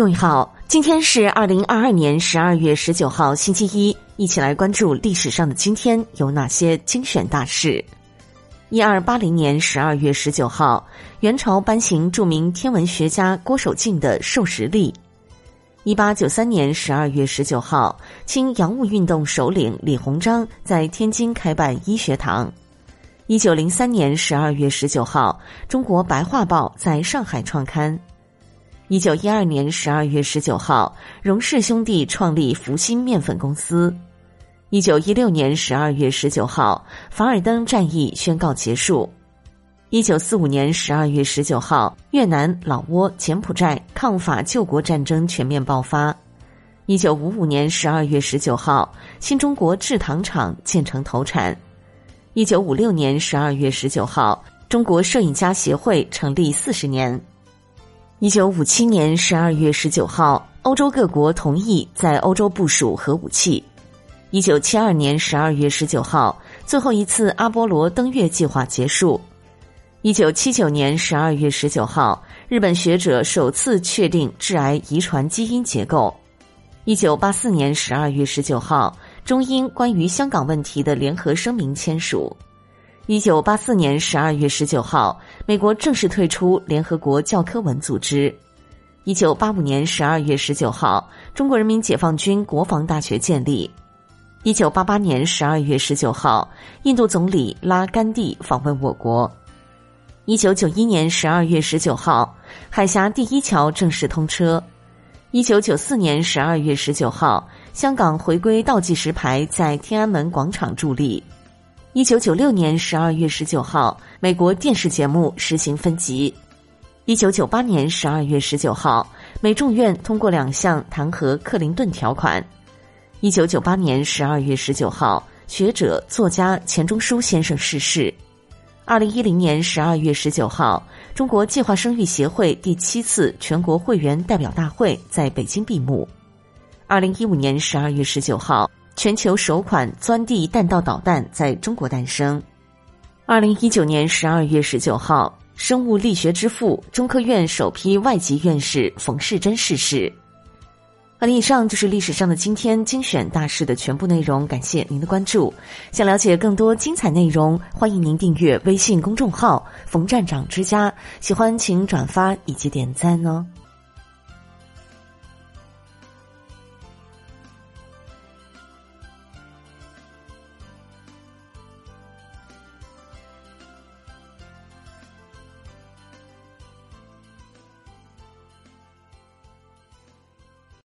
各位好，今天是二零二二年十二月十九号，星期一，一起来关注历史上的今天有哪些精选大事。一二八零年十二月十九号，元朝颁行著名天文学家郭守敬的授时历。一八九三年十二月十九号，清洋务运动首领李鸿章在天津开办医学堂。一九零三年十二月十九号，中国白话报在上海创刊。一九一二年十二月十九号，荣氏兄弟创立福星面粉公司。一九一六年十二月十九号，凡尔登战役宣告结束。一九四五年十二月十九号，越南、老挝、柬埔寨抗法救国战争全面爆发。一九五五年十二月十九号，新中国制糖厂建成投产。一九五六年十二月十九号，中国摄影家协会成立四十年。一九五七年十二月十九号，欧洲各国同意在欧洲部署核武器。一九七二年十二月十九号，最后一次阿波罗登月计划结束。一九七九年十二月十九号，日本学者首次确定致癌遗传基因结构。一九八四年十二月十九号，中英关于香港问题的联合声明签署。一九八四年十二月十九号，美国正式退出联合国教科文组织。一九八五年十二月十九号，中国人民解放军国防大学建立。一九八八年十二月十九号，印度总理拉甘地访问我国。一九九一年十二月十九号，海峡第一桥正式通车。一九九四年十二月十九号，香港回归倒计时牌在天安门广场伫立。一九九六年十二月十九号，美国电视节目实行分级。一九九八年十二月十九号，美众院通过两项弹劾克林顿条款。一九九八年十二月十九号，学者作家钱钟书先生逝世。二零一零年十二月十九号，中国计划生育协会第七次全国会员代表大会在北京闭幕。二零一五年十二月十九号。全球首款钻地弹道导弹在中国诞生。二零一九年十二月十九号，生物力学之父、中科院首批外籍院士冯世珍逝世。好了，以上就是历史上的今天精选大事的全部内容，感谢您的关注。想了解更多精彩内容，欢迎您订阅微信公众号“冯站长之家”。喜欢请转发以及点赞哦。